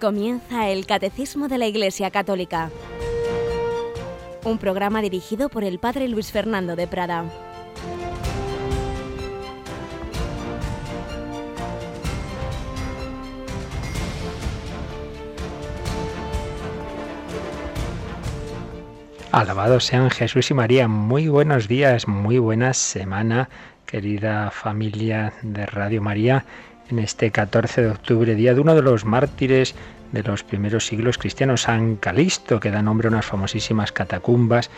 Comienza el Catecismo de la Iglesia Católica, un programa dirigido por el Padre Luis Fernando de Prada. Alabados sean Jesús y María. Muy buenos días, muy buena semana, querida familia de Radio María en este 14 de octubre, día de uno de los mártires de los primeros siglos cristianos, San Calisto, que da nombre a unas famosísimas catacumbas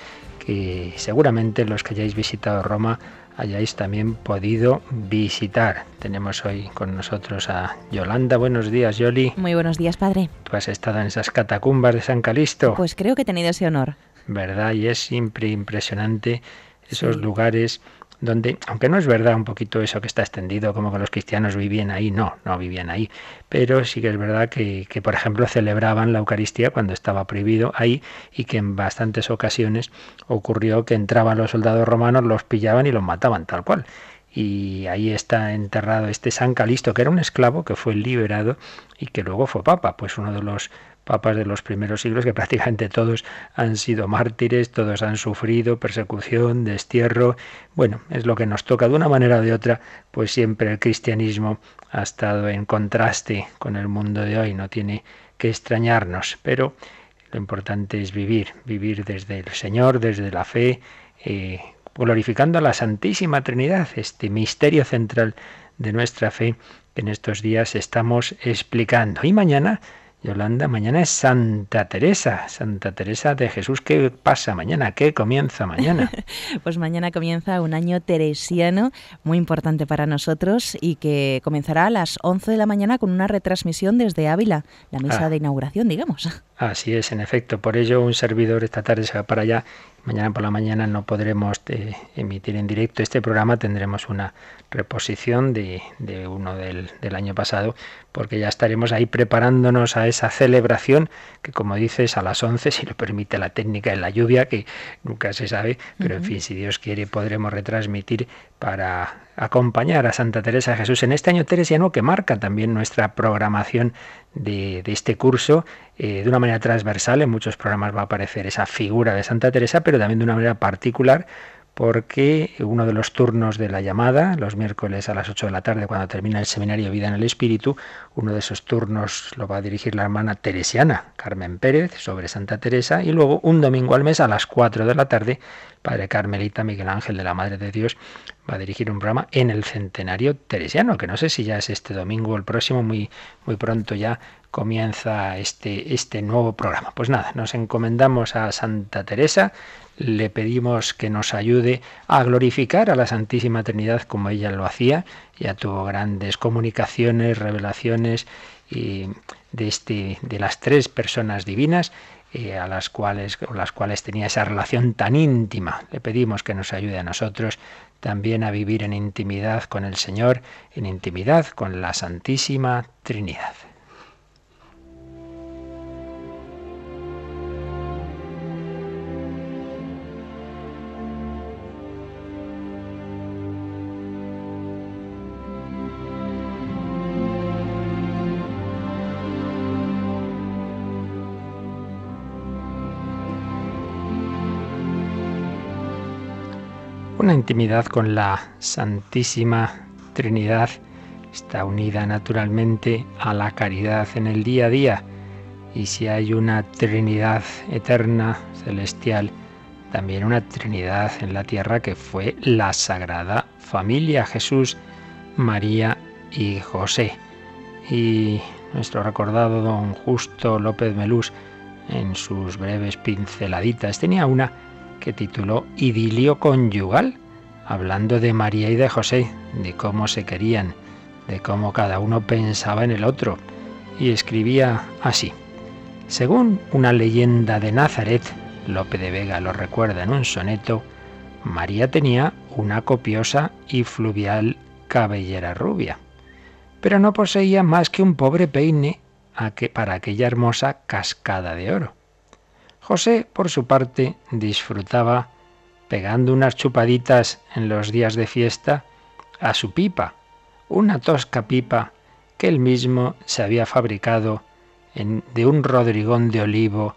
que seguramente los que hayáis visitado Roma hayáis también podido visitar. Tenemos hoy con nosotros a Yolanda. Buenos días, Yoli. Muy buenos días, padre. ¿Tú has estado en esas catacumbas de San Calisto? Pues creo que he tenido ese honor. ¿Verdad? Y es siempre impresionante esos lugares donde, aunque no es verdad un poquito eso que está extendido, como que los cristianos vivían ahí, no, no vivían ahí, pero sí que es verdad que, que, por ejemplo, celebraban la Eucaristía cuando estaba prohibido ahí y que en bastantes ocasiones ocurrió que entraban los soldados romanos, los pillaban y los mataban tal cual. Y ahí está enterrado este San Calisto, que era un esclavo que fue liberado y que luego fue papa, pues uno de los papas de los primeros siglos, que prácticamente todos han sido mártires, todos han sufrido persecución, destierro. Bueno, es lo que nos toca de una manera o de otra, pues siempre el cristianismo ha estado en contraste con el mundo de hoy, no tiene que extrañarnos, pero lo importante es vivir, vivir desde el Señor, desde la fe, eh, glorificando a la Santísima Trinidad, este misterio central de nuestra fe que en estos días estamos explicando. Y mañana Yolanda, mañana es Santa Teresa, Santa Teresa de Jesús. ¿Qué pasa mañana? ¿Qué comienza mañana? pues mañana comienza un año teresiano muy importante para nosotros y que comenzará a las 11 de la mañana con una retransmisión desde Ávila, la mesa Ah. de inauguración, digamos. Así es, en efecto. Por ello, un servidor esta tarde se va para allá. Mañana por la mañana no podremos eh, emitir en directo este programa. Tendremos una reposición de, de uno del, del año pasado, porque ya estaremos ahí preparándonos a esa celebración que, como dices, a las 11, si lo permite la técnica de la lluvia, que nunca se sabe, pero en fin, si Dios quiere, podremos retransmitir para acompañar a Santa Teresa de Jesús en este año teresiano que marca también nuestra programación de, este curso eh, de una manera transversal. En muchos programas va a aparecer esa figura de Santa Teresa, pero también de una manera particular porque uno de los turnos de la llamada, los miércoles a las 8 de la tarde, cuando termina el seminario Vida en el Espíritu, uno de esos turnos lo va a dirigir la hermana teresiana, Carmen Pérez, sobre Santa Teresa, y luego un domingo al mes a las 4 de la tarde, Padre Carmelita Miguel Ángel de la Madre de Dios va a dirigir un programa en el centenario teresiano, que no sé si ya es este domingo o el próximo, muy, muy pronto ya comienza este, este nuevo programa. Pues nada, nos encomendamos a Santa Teresa, le pedimos que nos ayude a glorificar a la Santísima Trinidad como ella lo hacía. Ya tuvo grandes comunicaciones, revelaciones y de, este, de las tres personas divinas eh, a las cuales, con las cuales tenía esa relación tan íntima. Le pedimos que nos ayude a nosotros también a vivir en intimidad con el Señor, en intimidad con la Santísima Trinidad. Intimidad con la Santísima Trinidad está unida naturalmente a la caridad en el día a día. Y si hay una Trinidad eterna, celestial, también una Trinidad en la tierra que fue la Sagrada Familia, Jesús, María y José. Y nuestro recordado don Justo López Melús, en sus breves pinceladitas, tenía una que tituló Idilio conyugal, hablando de María y de José, de cómo se querían, de cómo cada uno pensaba en el otro, y escribía así. Según una leyenda de Nazaret, Lope de Vega lo recuerda en un soneto, María tenía una copiosa y fluvial cabellera rubia, pero no poseía más que un pobre peine para aquella hermosa cascada de oro. José, por su parte, disfrutaba pegando unas chupaditas en los días de fiesta a su pipa, una tosca pipa que él mismo se había fabricado de un rodrigón de olivo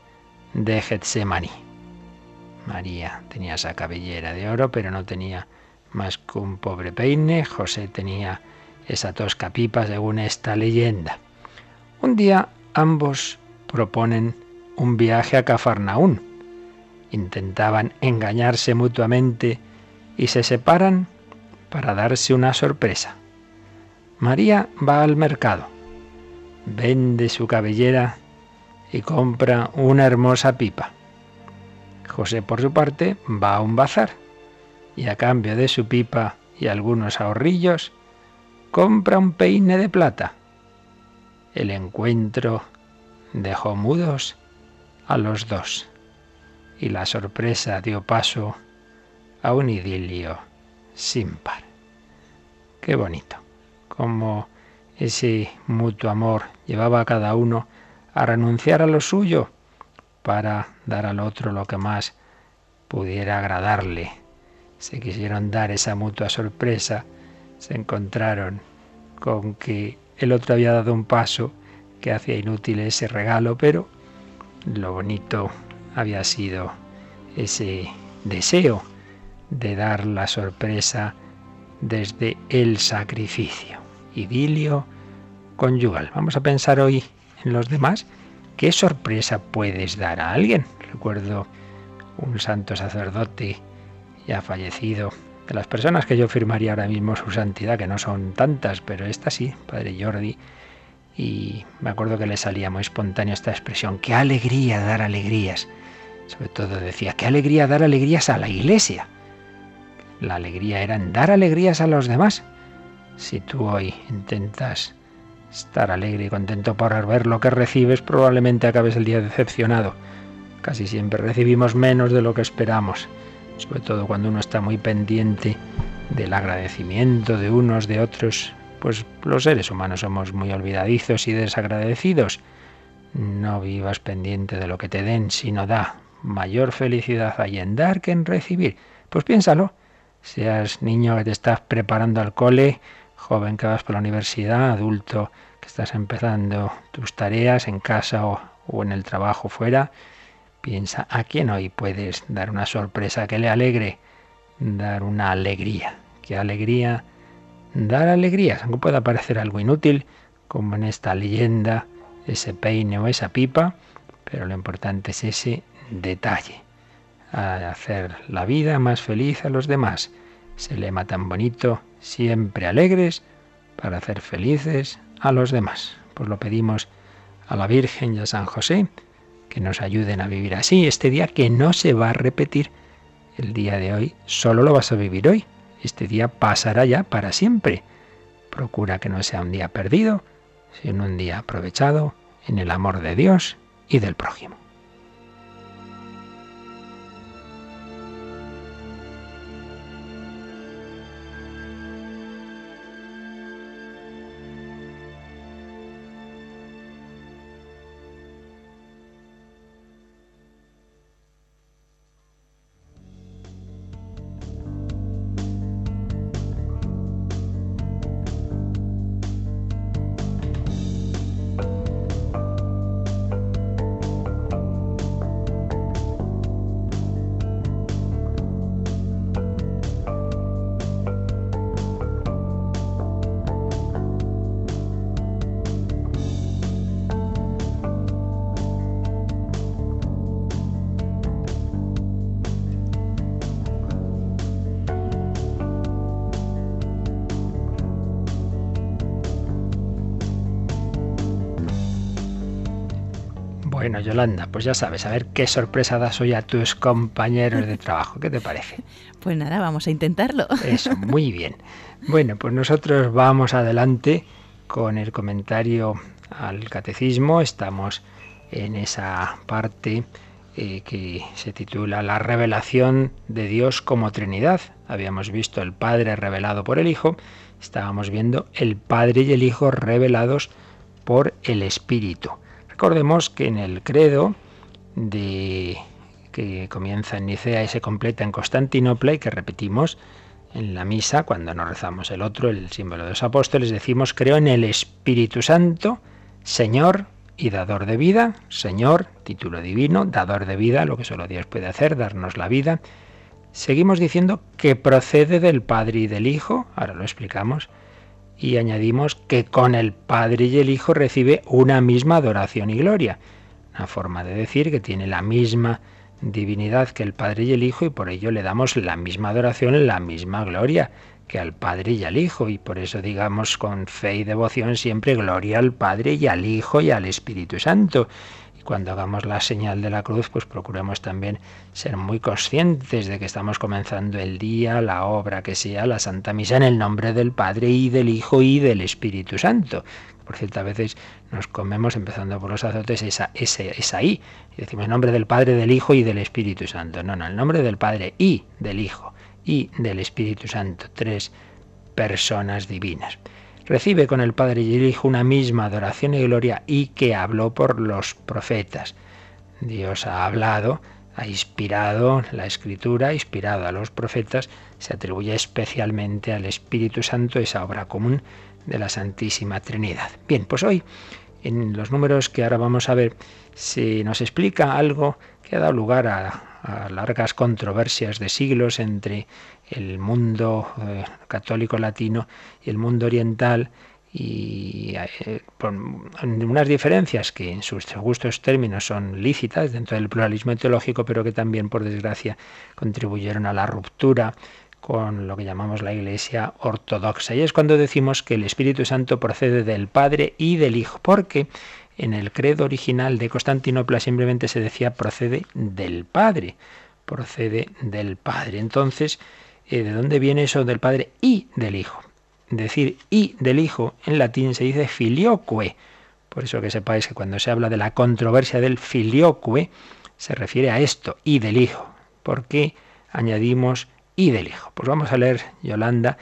de Getsemaní. María tenía esa cabellera de oro, pero no tenía más que un pobre peine. José tenía esa tosca pipa, según esta leyenda. Un día ambos proponen un viaje a Cafarnaún. Intentaban engañarse mutuamente y se separan para darse una sorpresa. María va al mercado, vende su cabellera y compra una hermosa pipa. José, por su parte, va a un bazar y a cambio de su pipa y algunos ahorrillos, compra un peine de plata. El encuentro dejó mudos a los dos y la sorpresa dio paso a un idilio sin par. Qué bonito, como ese mutuo amor llevaba a cada uno a renunciar a lo suyo para dar al otro lo que más pudiera agradarle. Se quisieron dar esa mutua sorpresa, se encontraron con que el otro había dado un paso que hacía inútil ese regalo, pero lo bonito había sido ese deseo de dar la sorpresa desde el sacrificio. Idilio conyugal. Vamos a pensar hoy en los demás. ¿Qué sorpresa puedes dar a alguien? Recuerdo un santo sacerdote ya fallecido, de las personas que yo firmaría ahora mismo su santidad, que no son tantas, pero esta sí, Padre Jordi, y me acuerdo que le salía muy espontánea esta expresión, qué alegría dar alegrías. Sobre todo decía, qué alegría dar alegrías a la iglesia. La alegría era en dar alegrías a los demás. Si tú hoy intentas estar alegre y contento por ver lo que recibes, probablemente acabes el día decepcionado. Casi siempre recibimos menos de lo que esperamos, sobre todo cuando uno está muy pendiente del agradecimiento de unos, de otros, pues los seres humanos somos muy olvidadizos y desagradecidos. No vivas pendiente de lo que te den, sino da. Mayor felicidad hay en dar que en recibir. Pues piénsalo. Seas niño que te estás preparando al cole, joven que vas por la universidad, adulto que estás empezando tus tareas en casa o, o en el trabajo fuera, piensa a quién hoy puedes dar una sorpresa que le alegre, dar una alegría. ¿Qué alegría? Dar alegrías, aunque pueda parecer algo inútil, como en esta leyenda, ese peine o esa pipa, pero lo importante es ese detalle, a hacer la vida más feliz a los demás. Ese lema tan bonito, siempre alegres para hacer felices a los demás. Pues lo pedimos a la Virgen y a San José que nos ayuden a vivir así este día que no se va a repetir. El día de hoy solo lo vas a vivir hoy. Este día pasará ya para siempre. Procura que no sea un día perdido, sino un día aprovechado en el amor de Dios y del prójimo. Bueno, Yolanda, pues ya sabes, a ver qué sorpresa das hoy a tus compañeros de trabajo. ¿Qué te parece? Pues nada, vamos a intentarlo. Eso, muy bien. Bueno, pues nosotros vamos adelante con el comentario al catecismo. Estamos en esa parte eh, que se titula La revelación de Dios como Trinidad. Habíamos visto el Padre revelado por el Hijo, estábamos viendo el Padre y el Hijo revelados por el Espíritu. Recordemos que en el credo de que comienza en Nicea y se completa en Constantinopla y que repetimos en la misa cuando nos rezamos el otro, el símbolo de los apóstoles, decimos creo en el Espíritu Santo, Señor y dador de vida, Señor, título divino, dador de vida, lo que solo Dios puede hacer, darnos la vida. Seguimos diciendo que procede del Padre y del Hijo, ahora lo explicamos, y añadimos que con el Padre y el Hijo recibe una misma adoración y gloria. Una forma de decir que tiene la misma divinidad que el Padre y el Hijo y por ello le damos la misma adoración, la misma gloria que al Padre y al Hijo y por eso digamos con fe y devoción siempre gloria al Padre y al Hijo y al Espíritu Santo. Cuando hagamos la señal de la cruz, pues procuremos también ser muy conscientes de que estamos comenzando el día, la obra que sea, la Santa Misa en el nombre del Padre y del Hijo y del Espíritu Santo. Por cierto, a veces nos comemos, empezando por los azotes, esa, ese, esa I. Y decimos en nombre del Padre, del Hijo y del Espíritu Santo. No, no, el nombre del Padre y del Hijo y del Espíritu Santo, tres personas divinas. Recibe con el Padre y el Hijo una misma adoración y gloria y que habló por los profetas. Dios ha hablado, ha inspirado la escritura, inspirado a los profetas, se atribuye especialmente al Espíritu Santo esa obra común de la Santísima Trinidad. Bien, pues hoy, en los números que ahora vamos a ver, se nos explica algo que ha dado lugar a, largas controversias de siglos entre el mundo eh, católico latino y el mundo oriental y eh, unas diferencias que en sus justos términos son lícitas dentro del pluralismo teológico, pero que también, por desgracia, contribuyeron a la ruptura con lo que llamamos la Iglesia ortodoxa. Y es cuando decimos que el Espíritu Santo procede del Padre y del Hijo, porque en el credo original de Constantinopla simplemente se decía procede del Padre, procede del Padre. Entonces, eh, ¿de dónde viene eso del Padre y del Hijo? Decir y del Hijo en latín se dice filioque. Por eso que sepáis que cuando se habla de la controversia del filioque, se refiere a esto, y del Hijo. ¿Por qué añadimos y del Hijo. Pues vamos a leer, Yolanda,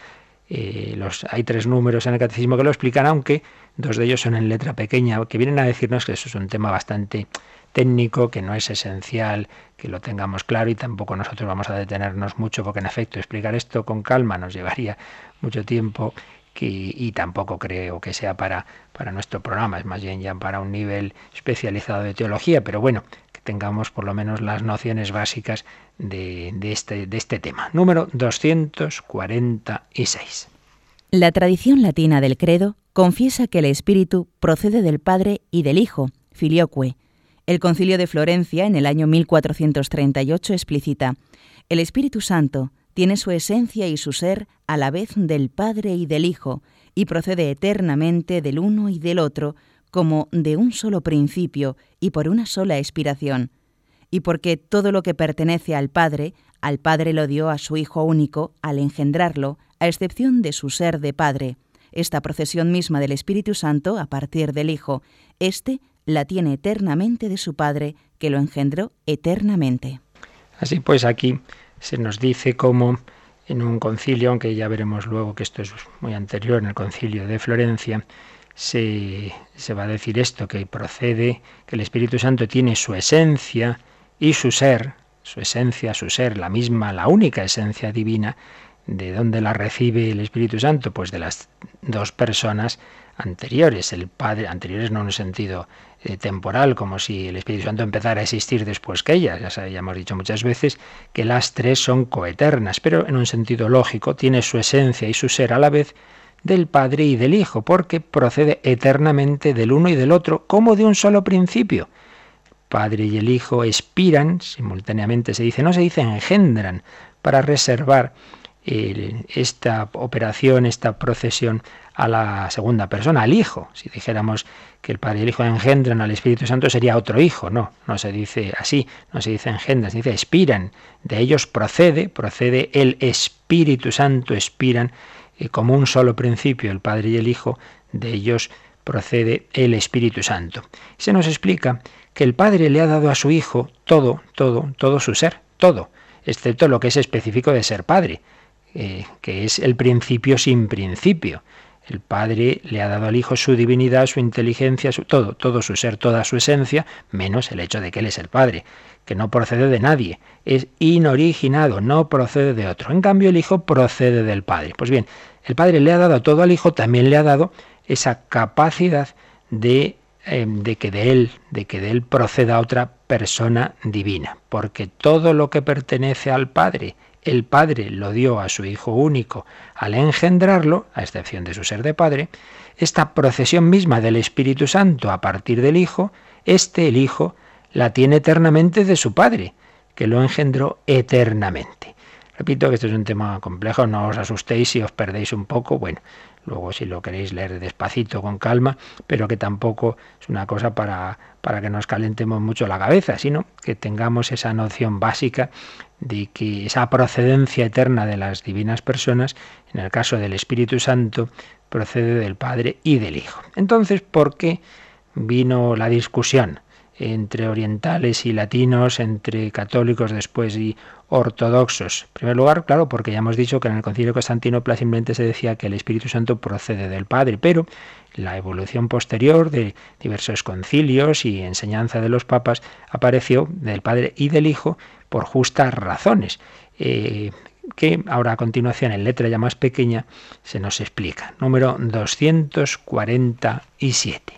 eh, los, hay tres números en el catecismo que lo explican, aunque dos de ellos son en letra pequeña, que vienen a decirnos que eso es un tema bastante técnico, que no es esencial que lo tengamos claro y tampoco nosotros vamos a detenernos mucho, porque en efecto explicar esto con calma nos llevaría mucho tiempo y tampoco creo que sea para, para nuestro programa, es más bien ya para un nivel especializado de teología, pero bueno, tengamos por lo menos las nociones básicas de, este, de este tema. Número 246. La tradición latina del credo confiesa que el Espíritu procede del Padre y del Hijo, filioque. El concilio de Florencia, en el año 1438, explicita, el Espíritu Santo tiene su esencia y su ser a la vez del Padre y del Hijo, y procede eternamente del uno y del otro, como de un solo principio y por una sola expiración, y porque todo lo que pertenece al Padre, al Padre lo dio a su Hijo único al engendrarlo, a excepción de su ser de Padre. Esta procesión misma del Espíritu Santo, a partir del Hijo, éste la tiene eternamente de su Padre, que lo engendró eternamente. Así pues, aquí se nos dice cómo en un concilio, aunque ya veremos luego que esto es muy anterior, en el concilio de Florencia, se, se va a decir esto, que procede, que el Espíritu Santo tiene su esencia y su ser, su esencia, su ser, la misma, la única esencia divina, ¿de dónde la recibe el Espíritu Santo? Pues de las dos personas anteriores, el Padre, anteriores no en un sentido eh, temporal, como si el Espíritu Santo empezara a existir después que ella, ya, ya hemos dicho muchas veces que las tres son coeternas, pero en un sentido lógico tiene su esencia y su ser a la vez del Padre y del Hijo, porque procede eternamente del uno y del otro, como de un solo principio. Padre y el Hijo expiran, simultáneamente se dice, no se dice engendran, para reservar esta operación, esta procesión a la segunda persona, al Hijo. Si dijéramos que el Padre y el Hijo engendran al Espíritu Santo, sería otro Hijo. No, no se dice así, no se dice engendran, se dice expiran. De ellos procede, procede el Espíritu Santo, expiran como un solo principio, el Padre y el Hijo, de ellos procede el Espíritu Santo. Se nos explica que el Padre le ha dado a su Hijo todo, todo, todo su ser, todo, excepto lo que es específico de ser Padre, eh, que es el principio sin principio. El Padre le ha dado al Hijo su divinidad, su inteligencia, su, todo, todo su ser, toda su esencia, menos el hecho de que Él es el Padre, que no procede de nadie, es inoriginado, no procede de otro. En cambio, el Hijo procede del Padre. Pues bien, el Padre le ha dado todo al Hijo, también le ha dado esa capacidad de eh, de que de él, de que de él proceda otra persona divina, porque todo lo que pertenece al Padre, el Padre lo dio a su Hijo único al engendrarlo, a excepción de su ser de Padre, esta procesión misma del Espíritu Santo a partir del Hijo, este el Hijo la tiene eternamente de su Padre, que lo engendró eternamente. Repito que esto es un tema complejo, no os asustéis si os perdéis un poco, bueno, luego si lo queréis leer despacito, con calma, pero que tampoco es una cosa para, para que nos calentemos mucho la cabeza, sino que tengamos esa noción básica de que esa procedencia eterna de las divinas personas, en el caso del Espíritu Santo, procede del Padre y del Hijo. Entonces, ¿por qué vino la discusión? entre orientales y latinos, entre católicos después y ortodoxos. En primer lugar, claro, porque ya hemos dicho que en el Concilio de Constantinopla simplemente se decía que el Espíritu Santo procede del Padre, pero la evolución posterior de diversos concilios y enseñanza de los papas apareció del Padre y del Hijo por justas razones. Eh, que ahora a continuación en letra ya más pequeña se nos explica. Número 247.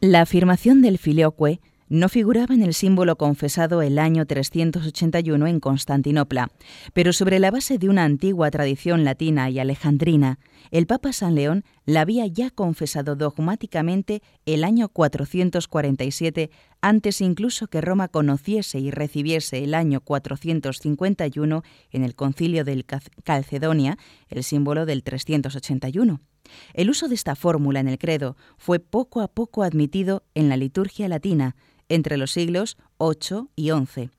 La afirmación del filioque no figuraba en el símbolo confesado el año 381 en Constantinopla, pero sobre la base de una antigua tradición latina y alejandrina, el Papa San León la había ya confesado dogmáticamente el año 447, antes incluso que Roma conociese y recibiese el año 451 en el concilio del Calcedonia, el símbolo del 381. El uso de esta fórmula en el credo fue poco a poco admitido en la liturgia latina, entre los siglos VIII y XI.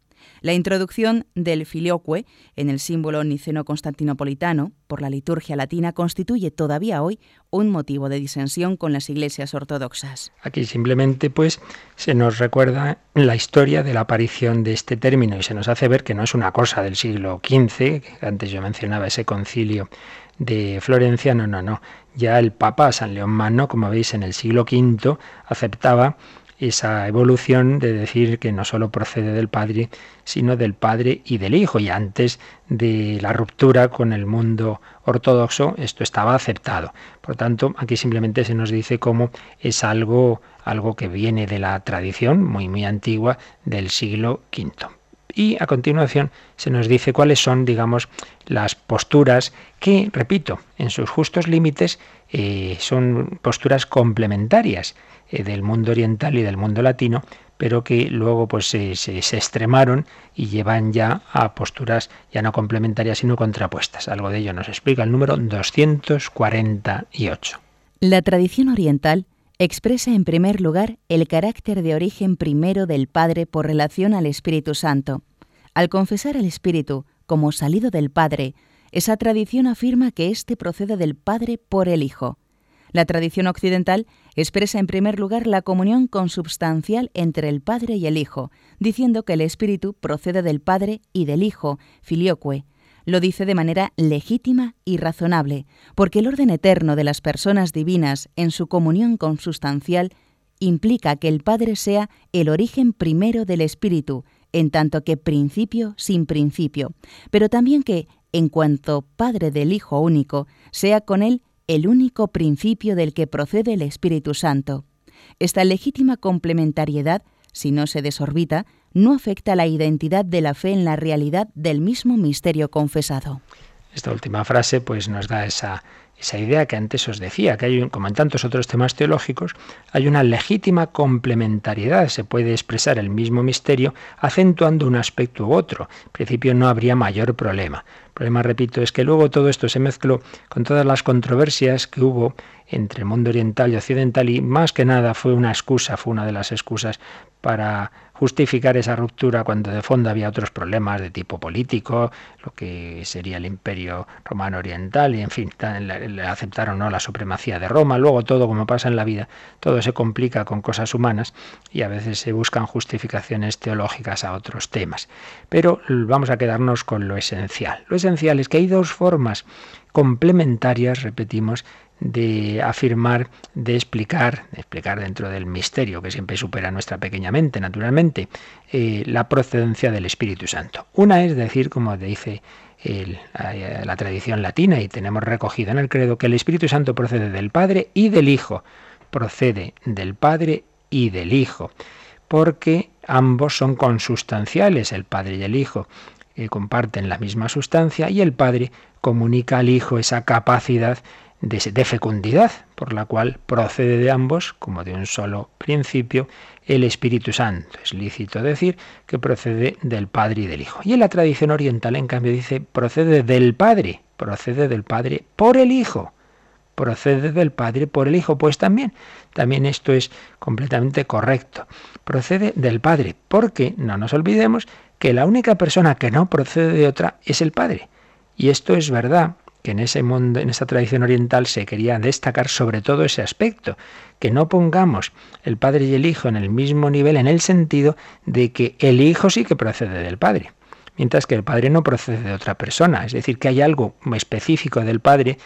La introducción del filioque en el símbolo niceno-constantinopolitano por la liturgia latina constituye todavía hoy un motivo de disensión con las iglesias ortodoxas. Aquí simplemente pues se nos recuerda la historia de la aparición de este término y se nos hace ver que no es una cosa del siglo XV, antes yo mencionaba ese concilio de Florencia, no, no, no. Ya el Papa San León Magno, como veis, en el siglo V aceptaba esa evolución de decir que no solo procede del Padre, sino del Padre y del Hijo. Y antes de la ruptura con el mundo ortodoxo, esto estaba aceptado. Por tanto, aquí simplemente se nos dice cómo es algo, algo que viene de la tradición muy, muy antigua del siglo V. Y a continuación se nos dice cuáles son, digamos, las posturas que, repito, en sus justos límites eh, son posturas complementarias eh, del mundo oriental y del mundo latino, pero que luego pues se, se, extremaron y llevan ya a posturas ya no complementarias sino contrapuestas. Algo de ello nos explica el número 248. La tradición oriental expresa en primer lugar el carácter de origen primero del Padre por relación al Espíritu Santo. Al confesar al Espíritu como salido del Padre, esa tradición afirma que éste procede del Padre por el Hijo. La tradición occidental expresa en primer lugar la comunión consubstancial entre el Padre y el Hijo, diciendo que el Espíritu procede del Padre y del Hijo, filioque. Lo dice de manera legítima y razonable, porque el orden eterno de las personas divinas en su comunión consubstancial implica que el Padre sea el origen primero del Espíritu, en tanto que principio sin principio, pero también que, en cuanto Padre del Hijo único, sea con él el único principio del que procede el Espíritu Santo. Esta legítima complementariedad, si no se desorbita, no afecta la identidad de la fe en la realidad del mismo misterio confesado. Esta última frase pues nos da esa esa idea que antes os decía, que hay, como en tantos otros temas teológicos, hay una legítima complementariedad, se puede expresar el mismo misterio acentuando un aspecto u otro. En principio no habría mayor problema. El problema, repito, es que luego todo esto se mezcló con todas las controversias que hubo entre el mundo oriental y occidental y más que nada fue una excusa, fue una de las excusas para justificar esa ruptura cuando de fondo había otros problemas de tipo político, lo que sería el imperio romano oriental y en fin, aceptaron no la supremacía de Roma, luego todo como pasa en la vida, todo se complica con cosas humanas y a veces se buscan justificaciones teológicas a otros temas. Pero vamos a quedarnos con lo esencial. Lo esencial es que hay dos formas complementarias, repetimos, de afirmar, de explicar, de explicar dentro del misterio que siempre supera nuestra pequeña mente, naturalmente, eh, la procedencia del Espíritu Santo. Una es decir, como dice la tradición latina y tenemos recogido en el credo, que el Espíritu Santo procede del Padre y del Hijo, procede del Padre y del Hijo, porque ambos son consustanciales, el Padre y el Hijo eh, comparten la misma sustancia y el Padre comunica al Hijo esa capacidad de, fecundidad, por la cual procede de ambos, como de un solo principio, el Espíritu Santo. Es lícito decir que procede del Padre y del Hijo. Y en la tradición oriental, en cambio, dice procede del Padre, procede del Padre por el Hijo. Procede del Padre por el Hijo, pues también, también esto es completamente correcto. Procede del Padre, porque no nos olvidemos que la única persona que no procede de otra es el Padre. Y esto es verdad que en ese mundo, en esa tradición oriental se quería destacar sobre todo ese aspecto, que no pongamos el Padre y el Hijo en el mismo nivel en el sentido de que el Hijo sí que procede del Padre, mientras que el Padre no procede de otra persona, es decir, que hay algo específico del Padre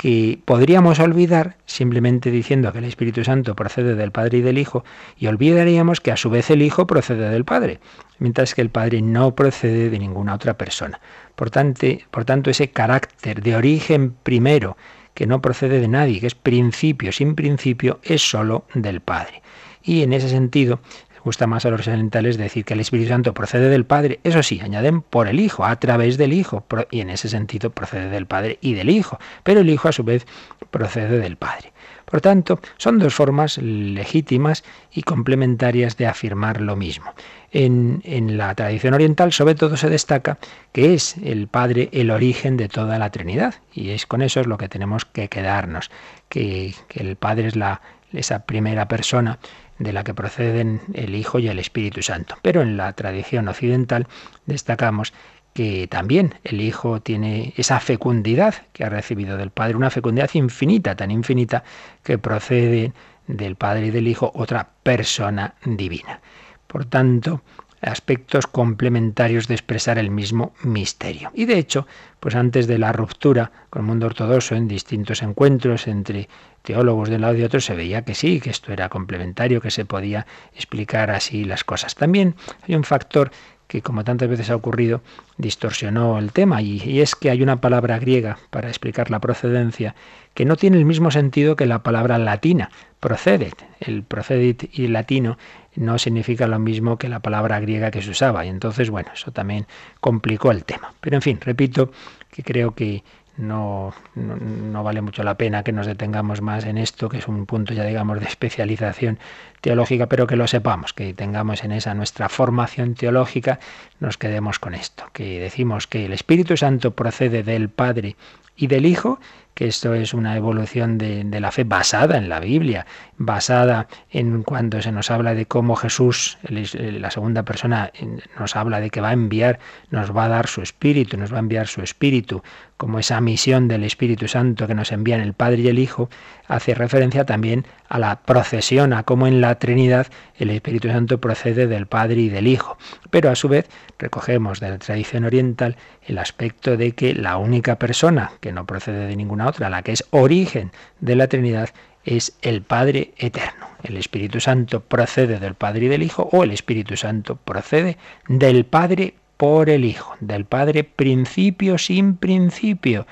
que podríamos olvidar simplemente diciendo que el Espíritu Santo procede del Padre y del Hijo, y olvidaríamos que a su vez el Hijo procede del Padre, mientras que el Padre no procede de ninguna otra persona. Por tanto, por tanto ese carácter de origen primero, que no procede de nadie, que es principio sin principio, es sólo del Padre. Y en ese sentido, gusta más a los orientales decir que el Espíritu Santo procede del Padre, eso sí, añaden por el Hijo, a través del Hijo, y en ese sentido procede del Padre y del Hijo, pero el Hijo a su vez procede del Padre. Por tanto, son dos formas legítimas y complementarias de afirmar lo mismo. En, en, la tradición oriental, sobre todo, se destaca que es el Padre el origen de toda la Trinidad. Y es con eso es lo que tenemos que quedarnos, que, que el Padre es la, esa primera persona de la que proceden el Hijo y el Espíritu Santo. Pero en la tradición occidental destacamos que también el Hijo tiene esa fecundidad que ha recibido del Padre, una fecundidad infinita, tan infinita que procede del Padre y del Hijo otra persona divina. Por tanto, aspectos complementarios de expresar el mismo misterio. Y de hecho, pues antes de la ruptura con el mundo ortodoxo en distintos encuentros entre teólogos de un lado y otro se veía que sí, que esto era complementario, que se podía explicar así las cosas. También hay un factor que como tantas veces ha ocurrido, distorsionó el tema, y, es que hay una palabra griega para explicar la procedencia que no tiene el mismo sentido que la palabra latina, procedet. El procedet y latino no significa lo mismo que la palabra griega que se usaba, y entonces, bueno, eso también complicó el tema. Pero en fin, repito que creo que no, no, vale mucho la pena que nos detengamos más en esto, que es un punto ya digamos de especialización teológica, pero que lo sepamos, que tengamos en esa nuestra formación teológica, nos quedemos con esto, que decimos que el Espíritu Santo procede del Padre y del Hijo, esto es una evolución de, la fe basada en la Biblia, basada en cuando se nos habla de cómo Jesús, la segunda persona, nos habla de que va a enviar, nos va a dar su espíritu, nos va a enviar su espíritu, como esa misión del Espíritu Santo que nos envían el Padre y el Hijo, hace referencia también a la procesión, a cómo en la Trinidad el Espíritu Santo procede del Padre y del Hijo. Pero a su vez recogemos de la tradición oriental el aspecto de que la única persona que no procede de ninguna otra, la que es origen de la Trinidad, es el Padre eterno. El Espíritu Santo procede del Padre y del Hijo o el Espíritu Santo procede del Padre por el Hijo, del Padre principio sin principio,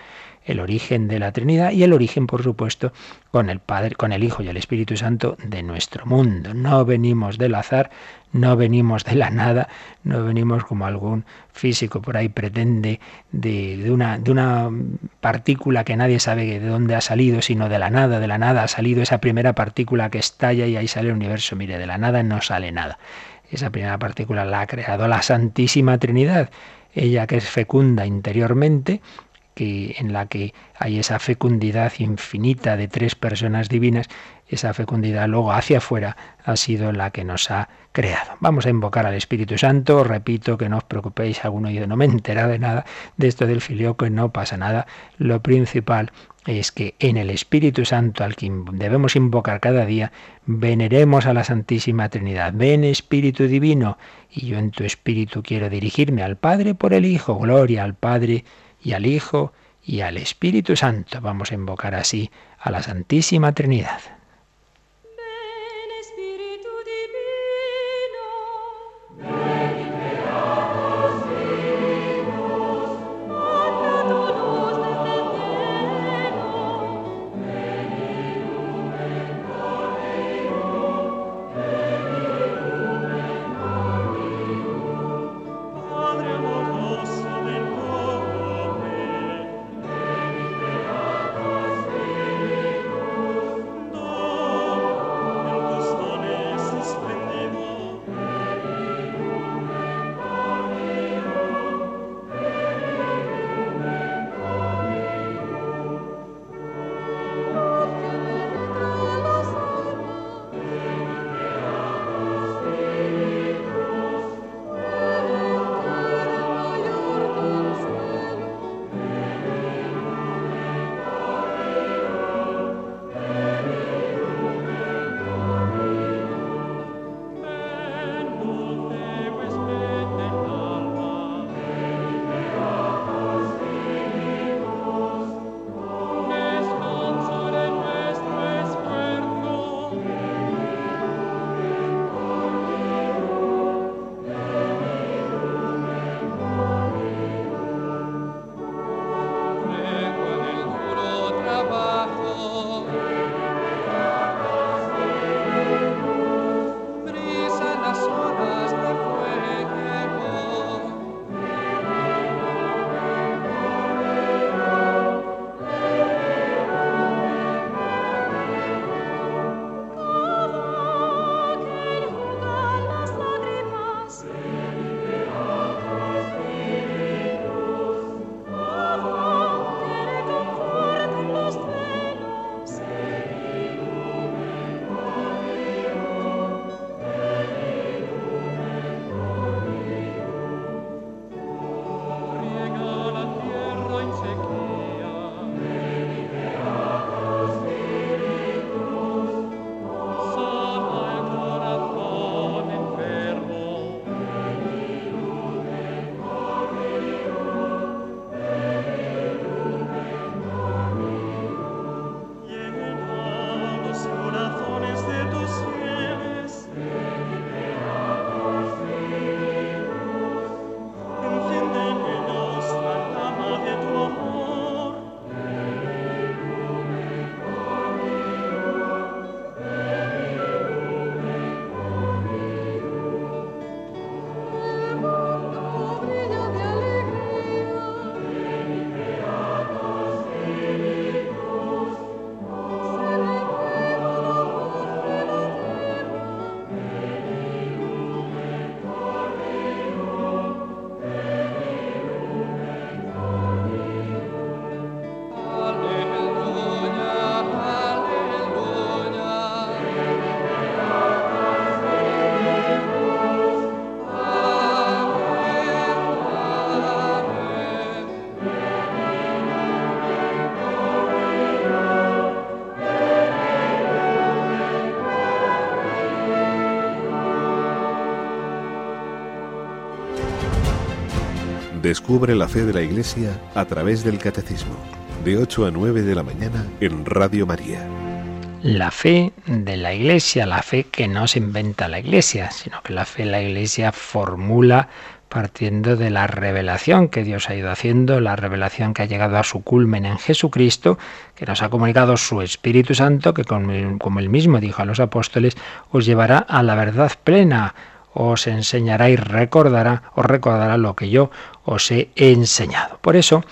el origen de la Trinidad y el origen, por supuesto, con el Padre, con el Hijo y el Espíritu Santo de nuestro mundo. No venimos del azar, no venimos de la nada, no venimos como algún físico por ahí pretende de, de, una, de una partícula que nadie sabe de dónde ha salido, sino de la nada, de la nada ha salido esa primera partícula que estalla y ahí sale el universo. Mire, de la nada no sale nada. Esa primera partícula la ha creado la Santísima Trinidad, ella que es fecunda interiormente, que en la que hay esa fecundidad infinita de tres personas divinas, esa fecundidad luego hacia afuera ha sido la que nos ha creado. Vamos a invocar al Espíritu Santo, repito que no os preocupéis, alguno yo no me entera de nada de esto del filioco y no pasa nada. Lo principal es que en el Espíritu Santo al que debemos invocar cada día, veneremos a la Santísima Trinidad. Ven Espíritu Divino, y yo en tu Espíritu quiero dirigirme al Padre por el Hijo. Gloria al Padre y al Hijo y al Espíritu Santo. Vamos a invocar así a la Santísima Trinidad. Descubre la fe de la Iglesia a través del Catecismo, de 8 a 9 de la mañana en Radio María. La fe de la Iglesia, la fe que no se inventa la Iglesia, sino que la fe la Iglesia formula partiendo de la revelación que Dios ha ido haciendo, la revelación que ha llegado a su culmen en Jesucristo, que nos ha comunicado su Espíritu Santo, que como él mismo dijo a los apóstoles, os llevará a la verdad plena, os enseñará y recordará, os recordará lo que yo os he enseñado. Por eso,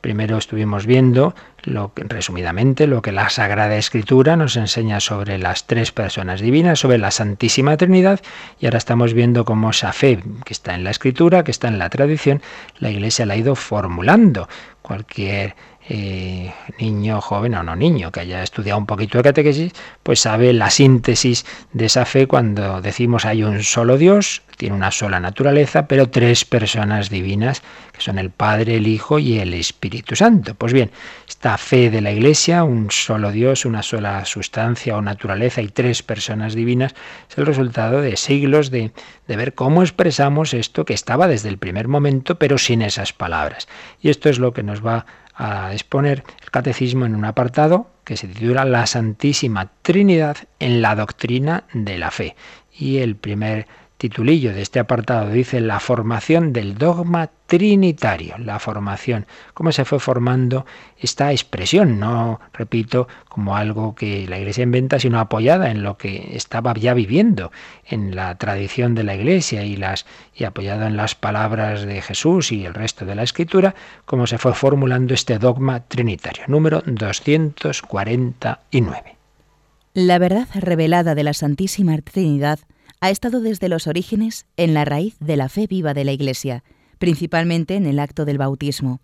primero estuvimos viendo lo que, resumidamente lo que la Sagrada Escritura nos enseña sobre las tres personas divinas, sobre la Santísima Trinidad, y ahora estamos viendo cómo esa fe que está en la Escritura, que está en la tradición, la Iglesia la ha ido formulando. Cualquier eh, niño, joven o no niño, que haya estudiado un poquito de catequesis, pues sabe la síntesis de esa fe cuando decimos hay un solo Dios, tiene una sola naturaleza, pero tres personas divinas, que son el Padre, el Hijo y el Espíritu Santo. Pues bien, esta fe de la Iglesia, un solo Dios, una sola sustancia o naturaleza y tres personas divinas, es el resultado de siglos de, de ver cómo expresamos esto que estaba desde el primer momento, pero sin esas palabras. Y esto es lo que nos va a exponer el catecismo en un apartado que se titula La Santísima Trinidad en la doctrina de la fe. Y el primer titulillo de este apartado dice la formación del dogma trinitario, la formación, cómo se fue formando esta expresión, no repito, como algo que la Iglesia inventa, sino apoyada en lo que estaba ya viviendo en la tradición de la Iglesia y las y apoyado en las palabras de Jesús y el resto de la Escritura, cómo se fue formulando este dogma trinitario, número 249. La verdad revelada de la Santísima Trinidad ha estado desde los orígenes en la raíz de la fe viva de la Iglesia, principalmente en el acto del bautismo.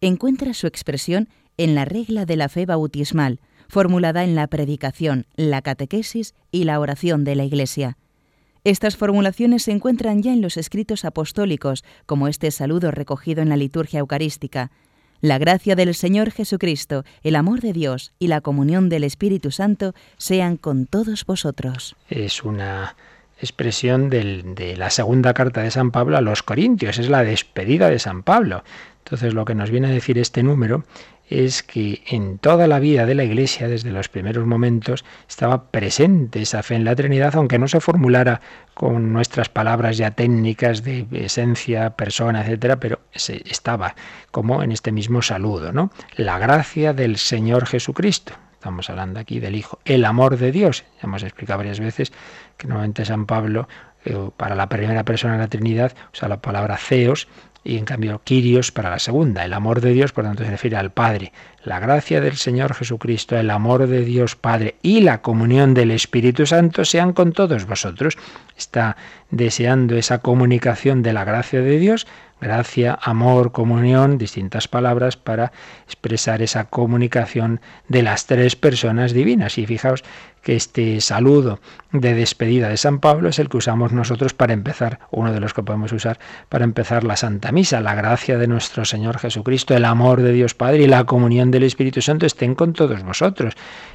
Encuentra su expresión en la regla de la fe bautismal, formulada en la predicación, la catequesis y la oración de la Iglesia. Estas formulaciones se encuentran ya en los escritos apostólicos, como este saludo recogido en la liturgia eucarística. La gracia del Señor Jesucristo, el amor de Dios y la comunión del Espíritu Santo sean con todos vosotros. Es una expresión de la segunda carta de San Pablo a los Corintios, es la despedida de San Pablo. Entonces lo que nos viene a decir este número es que en toda la vida de la Iglesia, desde los primeros momentos, estaba presente esa fe en la Trinidad, aunque no se formulara con nuestras palabras ya técnicas de esencia, persona, etcétera, pero estaba como en este mismo saludo, ¿no? La gracia del Señor Jesucristo. Estamos hablando aquí del Hijo. El amor de Dios. Ya hemos explicado varias veces que normalmente San Pablo, eh, para la primera persona de la Trinidad, usa la palabra Theos y en cambio Kyrios para la segunda. El amor de Dios, por tanto, se refiere al Padre. La gracia del Señor Jesucristo, el amor de Dios Padre y la comunión del Espíritu Santo sean con todos vosotros. Está deseando esa comunicación de la gracia de Dios gracia, amor, comunión, distintas palabras para expresar esa comunicación de las tres personas divinas. Y fijaos que este saludo de despedida de San Pablo es el que usamos nosotros para empezar, uno de los que podemos usar para empezar la Santa Misa. La gracia de nuestro Señor Jesucristo, el amor de Dios Padre y la comunión del Espíritu Santo estén con todos vosotros.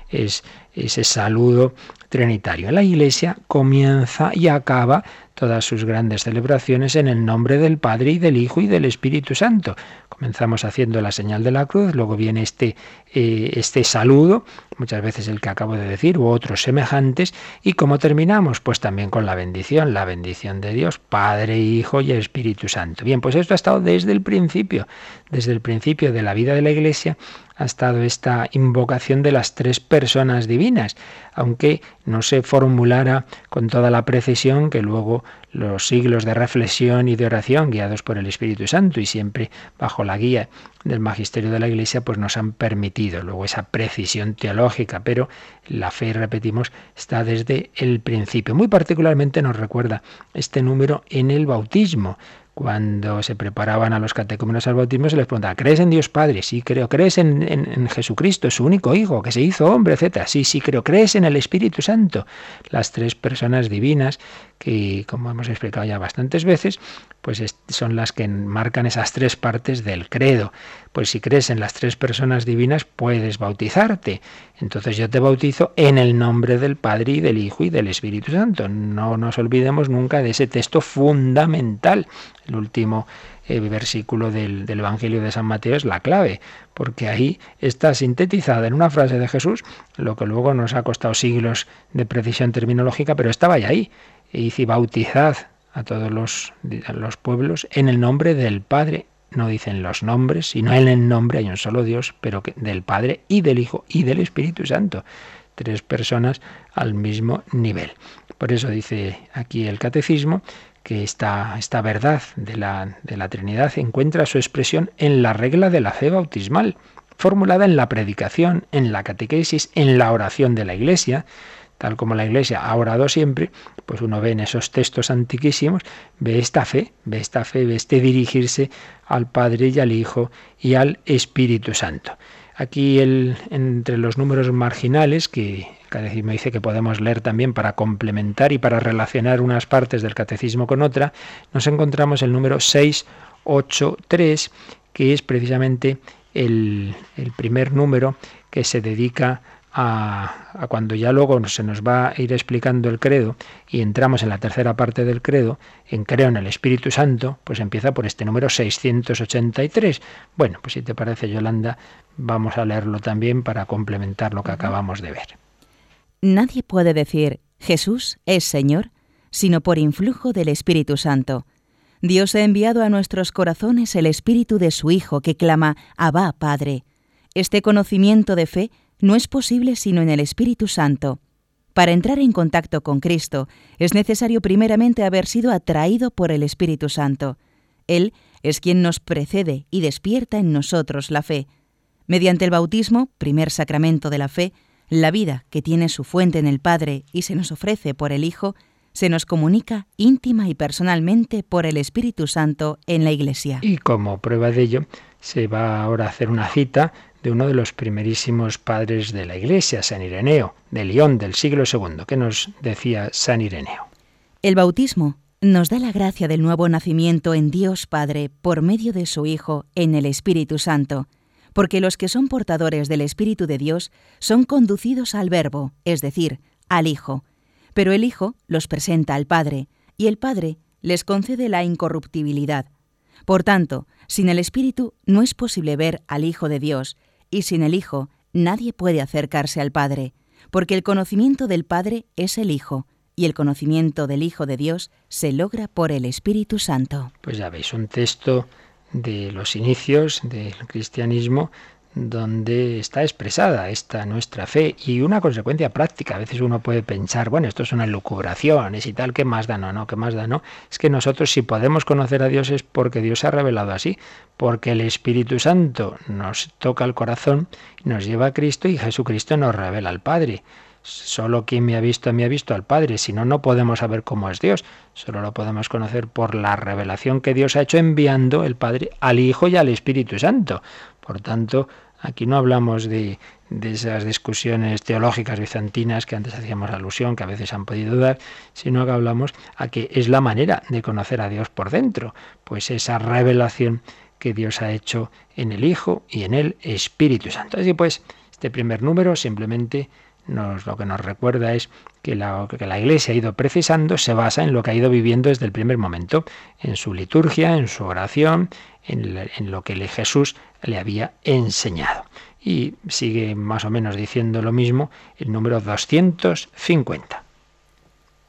Es ese saludo trinitario. La Iglesia comienza y acaba todas sus grandes celebraciones en el nombre del Padre y del Hijo y del Espíritu Santo. Comenzamos haciendo la señal de la cruz, luego viene este, eh, este saludo, muchas veces el que acabo de decir, u otros semejantes, y como terminamos, pues también con la bendición, la bendición de Dios, Padre, Hijo y Espíritu Santo. Bien, pues esto ha estado desde el principio, desde el principio de la vida de la Iglesia, ha estado esta invocación de las tres personas divinas, aunque no se formulara con toda la precisión que luego los siglos de reflexión y de oración guiados por el Espíritu Santo y siempre bajo la guía del magisterio de la Iglesia pues nos han permitido luego esa precisión teológica, pero la fe, repetimos, está desde el principio. Muy particularmente nos recuerda este número en el bautismo cuando se preparaban a los catecúmenos al bautismo, se les preguntaba, ¿crees en Dios Padre? Sí, creo. ¿Crees en, en, Jesucristo, su único Hijo, que se hizo hombre, etcétera? Sí, sí, creo. ¿Crees en el Espíritu Santo? Las tres personas divinas, que como hemos explicado ya bastantes veces, pues son las que marcan esas tres partes del credo. Pues si crees en las tres personas divinas, puedes bautizarte. Entonces yo te bautizo en el nombre del Padre y del Hijo y del Espíritu Santo. No nos olvidemos nunca de ese texto fundamental. El último eh, versículo del, del, Evangelio de San Mateo es la clave, porque ahí está sintetizada en una frase de Jesús, lo que luego nos ha costado siglos de precisión terminológica, pero estaba ya ahí. Y dice, bautizad a todos los, los pueblos en el nombre del Padre. No dicen los nombres, sino en el nombre hay un solo Dios, pero que, del Padre y del Hijo y del Espíritu Santo. Tres personas al mismo nivel. Por eso dice aquí el catecismo que esta, esta verdad de la, de la Trinidad encuentra su expresión en la regla de la fe bautismal, formulada en la predicación, en la catequesis, en la oración de la Iglesia, tal como la Iglesia ha orado siempre, pues uno ve en esos textos antiquísimos, ve esta fe, ve esta fe, ve este dirigirse al Padre y al Hijo y al Espíritu Santo. Aquí el, entre los números marginales que el catecismo dice que podemos leer también para complementar y para relacionar unas partes del catecismo con otra, nos encontramos el número 683, que es precisamente el, el primer número que se dedica a, cuando ya luego se nos va a ir explicando el credo y entramos en la tercera parte del credo, en creo en el Espíritu Santo, pues empieza por este número 683. Bueno, pues si te parece, Yolanda, vamos a leerlo también para complementar lo que acabamos de ver. Nadie puede decir Jesús es Señor, sino por influjo del Espíritu Santo. Dios ha enviado a nuestros corazones el Espíritu de su Hijo que clama Abba, Padre. Este conocimiento de fe no es posible sino en el Espíritu Santo. Para entrar en contacto con Cristo es necesario primeramente haber sido atraído por el Espíritu Santo. Él es quien nos precede y despierta en nosotros la fe. Mediante el bautismo, primer sacramento de la fe, la vida que tiene su fuente en el Padre y se nos ofrece por el Hijo, se nos comunica íntima y personalmente por el Espíritu Santo en la Iglesia. Y como prueba de ello, se va ahora a hacer una cita de uno de los primerísimos padres de la Iglesia, San Ireneo, de León del siglo II. ¿Qué nos decía San Ireneo? El bautismo nos da la gracia del nuevo nacimiento en Dios Padre por medio de su Hijo en el Espíritu Santo, porque los que son portadores del Espíritu de Dios son conducidos al Verbo, es decir, al Hijo. Pero el Hijo los presenta al Padre, y el Padre les concede la incorruptibilidad. Por tanto, sin el Espíritu no es posible ver al Hijo de Dios, y sin el Hijo nadie puede acercarse al Padre, porque el conocimiento del Padre es el Hijo, y el conocimiento del Hijo de Dios se logra por el Espíritu Santo. Pues ya veis, un texto de los inicios del cristianismo donde está expresada esta nuestra fe y una consecuencia práctica. A veces uno puede pensar, bueno, esto es una lucubraciones y tal, ¿qué más da? No, no, ¿qué más da? No. Es que nosotros si podemos conocer a Dios es porque Dios se ha revelado así, porque el Espíritu Santo nos toca el corazón, nos lleva a Cristo y Jesucristo nos revela al Padre. Solo quien me ha visto me ha visto al Padre, si no, no podemos saber cómo es Dios. Solo lo podemos conocer por la revelación que Dios ha hecho enviando el Padre al Hijo y al Espíritu Santo. Por tanto, aquí no hablamos de, esas discusiones teológicas bizantinas que antes hacíamos alusión, que a veces han podido dar, sino que hablamos a que es la manera de conocer a Dios por dentro, pues esa revelación que Dios ha hecho en el Hijo y en el Espíritu Santo. Así pues, este primer número simplemente lo que nos recuerda es que la, que la Iglesia ha ido precisando se basa en lo que ha ido viviendo desde el primer momento, en su liturgia, en su oración, en, lo que Jesús le había enseñado. Y sigue más o menos diciendo lo mismo el número 250.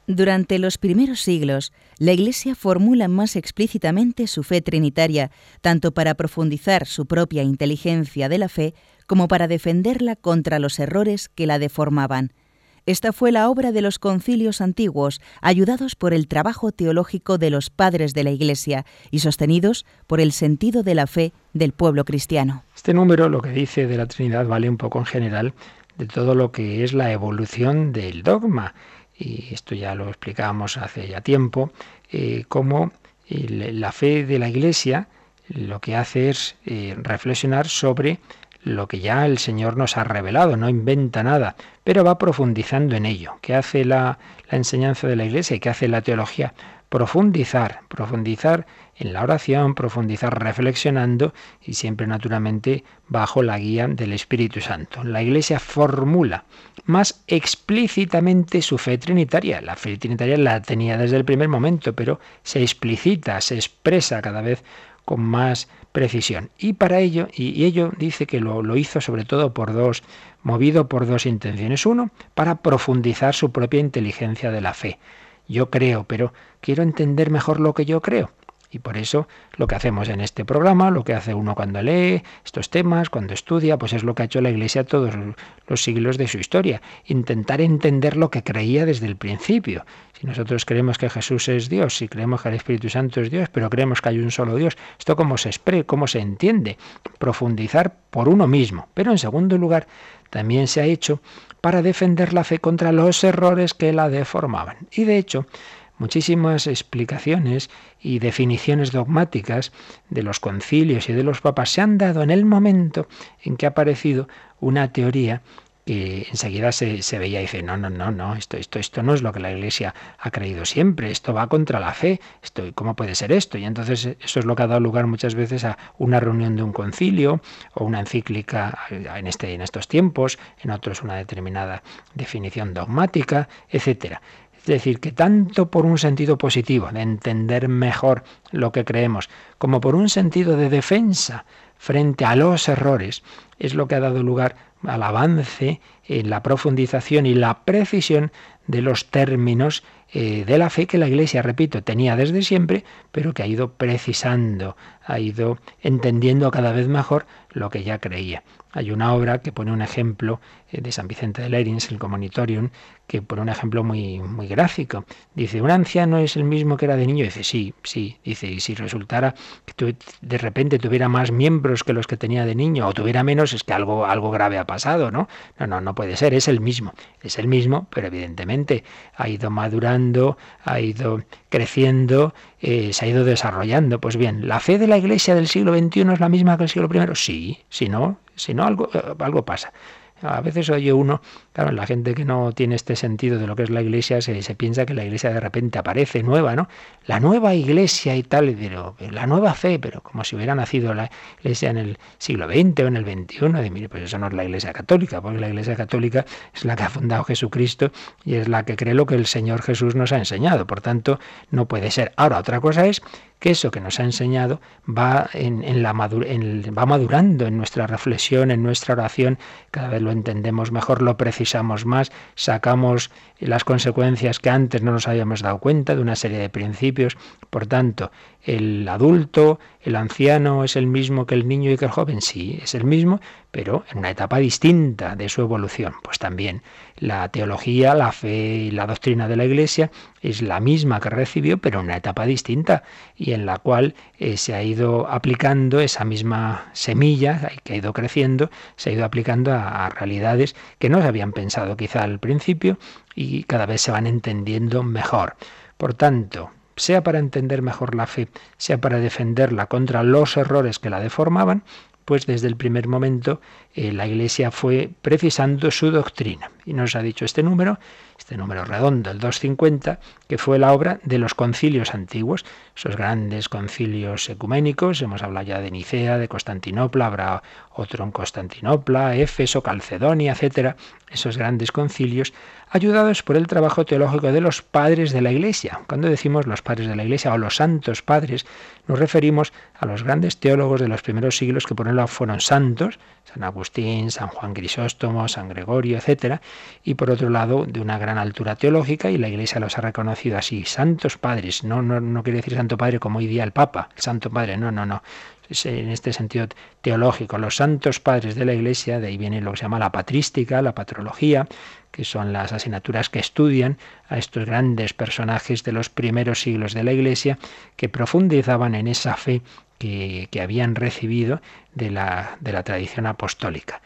Durante los primeros siglos, la Iglesia formula más explícitamente su fe trinitaria, tanto para profundizar su propia inteligencia de la fe como para defenderla contra los errores que la deformaban. Esta fue la obra de los concilios antiguos, ayudados por el trabajo teológico de los padres de la Iglesia y sostenidos por el sentido de la fe del pueblo cristiano. Este número lo que dice de la Trinidad vale un poco en general de todo lo que es la evolución del dogma. Y esto ya lo explicábamos hace ya tiempo, eh, cómo la fe de la Iglesia lo que hace es eh, reflexionar sobre lo que ya el Señor nos ha revelado, no inventa nada, pero va profundizando en ello. ¿Qué hace la, enseñanza de la Iglesia y qué hace la teología? Profundizar, profundizar en la oración, profundizar reflexionando y siempre naturalmente bajo la guía del Espíritu Santo. La Iglesia formula más explícitamente su fe trinitaria. La fe trinitaria la tenía desde el primer momento, pero se explicita, se expresa cada vez con más precisión. Y para ello, y, ello dice que lo, lo hizo sobre todo por dos, movido por dos intenciones. Uno, para profundizar su propia inteligencia de la fe. Yo creo, pero quiero entender mejor lo que yo creo. Y por eso lo que hacemos en este programa, lo que hace uno cuando lee estos temas, cuando estudia, pues es lo que ha hecho la Iglesia todos los siglos de su historia, intentar entender lo que creía desde el principio. Si nosotros creemos que Jesús es Dios, si creemos que el Espíritu Santo es Dios, pero creemos que hay un solo Dios, esto cómo se expresa, cómo se entiende, profundizar por uno mismo. Pero en segundo lugar, también se ha hecho para defender la fe contra los errores que la deformaban. Y de hecho, muchísimas explicaciones y definiciones dogmáticas de los concilios y de los papas se han dado en el momento en que ha aparecido una teoría que enseguida se, se, veía y dice, no, no, no, no, esto, esto, esto no es lo que la Iglesia ha creído siempre, esto va contra la fe, esto, ¿cómo puede ser esto? Y entonces eso es lo que ha dado lugar muchas veces a una reunión de un concilio o una encíclica en, este, en estos tiempos, en otros una determinada definición dogmática, etcétera. Es decir, que tanto por un sentido positivo, de entender mejor lo que creemos, como por un sentido de defensa frente a los errores, es lo que ha dado lugar al avance en la profundización y la precisión de los términos eh, de la fe que la Iglesia, repito, tenía desde siempre, pero que ha ido precisando, ha ido entendiendo cada vez mejor lo que ya creía. Hay una obra que pone un ejemplo de San Vicente de Lerins, el Comonitorium, que pone un ejemplo muy, muy gráfico. Dice, un anciano es el mismo que era de niño. Dice, sí, sí. Dice, y si resultara que de repente tuviera más miembros que los que tenía de niño, o tuviera menos, es que algo, algo grave ha pasado, ¿no? No, no, no puede ser, es el mismo. Es el mismo, pero evidentemente ha ido madurando, ha ido creciendo, eh, se ha ido desarrollando. Pues bien, ¿la fe de la Iglesia del siglo XXI es la misma que el siglo I? Sí, si no, si no, algo, eh, algo pasa. A veces oye uno, claro, la gente que no tiene este sentido de lo que es la iglesia, se, se, piensa que la iglesia de repente aparece nueva, ¿no? La nueva iglesia y tal, pero la nueva fe, pero como si hubiera nacido la iglesia en el siglo XX o en el XXI, de mire, pues eso no es la iglesia católica, porque la iglesia católica es la que ha fundado Jesucristo y es la que cree lo que el Señor Jesús nos ha enseñado, por tanto, no puede ser. Ahora, otra cosa es que eso que nos ha enseñado va, en, la va madurando en nuestra reflexión, en nuestra oración, cada vez lo entendemos mejor, lo precisamos más, sacamos las consecuencias que antes no nos habíamos dado cuenta de una serie de principios. Por tanto, el adulto, el anciano es el mismo que el niño y que el joven, sí, es el mismo, pero en una etapa distinta de su evolución. Pues también la teología, la fe y la doctrina de la Iglesia es la misma que recibió, pero en una etapa distinta y en la cual eh, se ha ido aplicando esa misma semilla que ha ido creciendo, se ha ido aplicando a, a realidades que no se habían pensado quizá al principio y cada vez se van entendiendo mejor. Por tanto, sea para entender mejor la fe, sea para defenderla contra los errores que la deformaban, pues desde el primer momento eh, la Iglesia fue precisando su doctrina. Y nos ha dicho este número, este número redondo, el 250, que fue la obra de los concilios antiguos, esos grandes concilios ecuménicos, hemos hablado ya de Nicea, de Constantinopla, habrá otro en Constantinopla, Éfeso, Calcedonia, etcétera, esos grandes concilios, ayudados por el trabajo teológico de los padres de la Iglesia. Cuando decimos los padres de la Iglesia o los santos padres, nos referimos a los grandes teólogos de los primeros siglos que por un lado fueron santos, San Agustín, San Juan Crisóstomo, San Gregorio, etcétera, y por otro lado de una gran altura teológica y la Iglesia los ha reconocido así, santos padres, no, no, no quiere decir santo padre como hoy día el Papa, el santo padre, no, no, no, en este sentido teológico, los santos padres de la Iglesia, de ahí viene lo que se llama la patrística, la patrología, que son las asignaturas que estudian a estos grandes personajes de los primeros siglos de la Iglesia, que profundizaban en esa fe que, habían recibido de la, de la tradición apostólica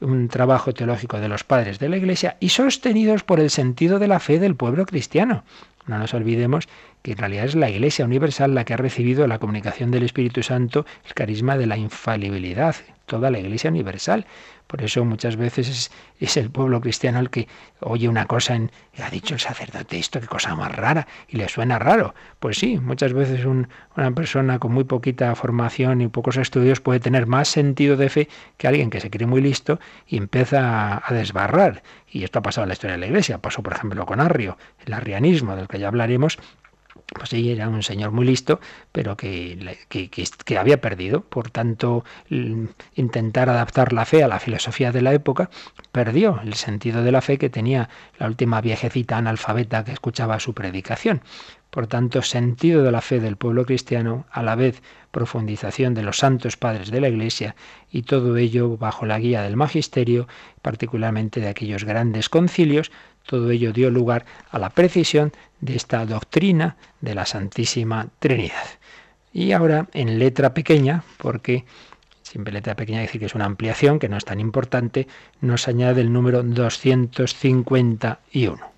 un trabajo teológico de los padres de la Iglesia y sostenidos por el sentido de la fe del pueblo cristiano. No nos olvidemos que en realidad es la Iglesia Universal la que ha recibido la comunicación del Espíritu Santo, el carisma de la infalibilidad, toda la Iglesia Universal. Por eso muchas veces es, el pueblo cristiano el que oye una cosa en, ha dicho el sacerdote esto, qué cosa más rara, y le suena raro. Pues sí, muchas veces una persona con muy poquita formación y pocos estudios puede tener más sentido de fe que alguien que se cree muy listo y empieza a desbarrar. Y esto ha pasado en la historia de la Iglesia, pasó por ejemplo con Arrio, el arrianismo del que ya hablaremos, pues sí, era un señor muy listo, pero que, que, había perdido. Por tanto, intentar adaptar la fe a la filosofía de la época, perdió el sentido de la fe que tenía la última viejecita analfabeta que escuchaba su predicación. Por tanto, sentido de la fe del pueblo cristiano, a la vez profundización de los santos padres de la Iglesia y todo ello bajo la guía del magisterio, particularmente de aquellos grandes concilios, todo ello dio lugar a la precisión de esta doctrina de la Santísima Trinidad. Y ahora en letra pequeña, porque siempre letra pequeña decir que es una ampliación, que no es tan importante, nos añade el número 251.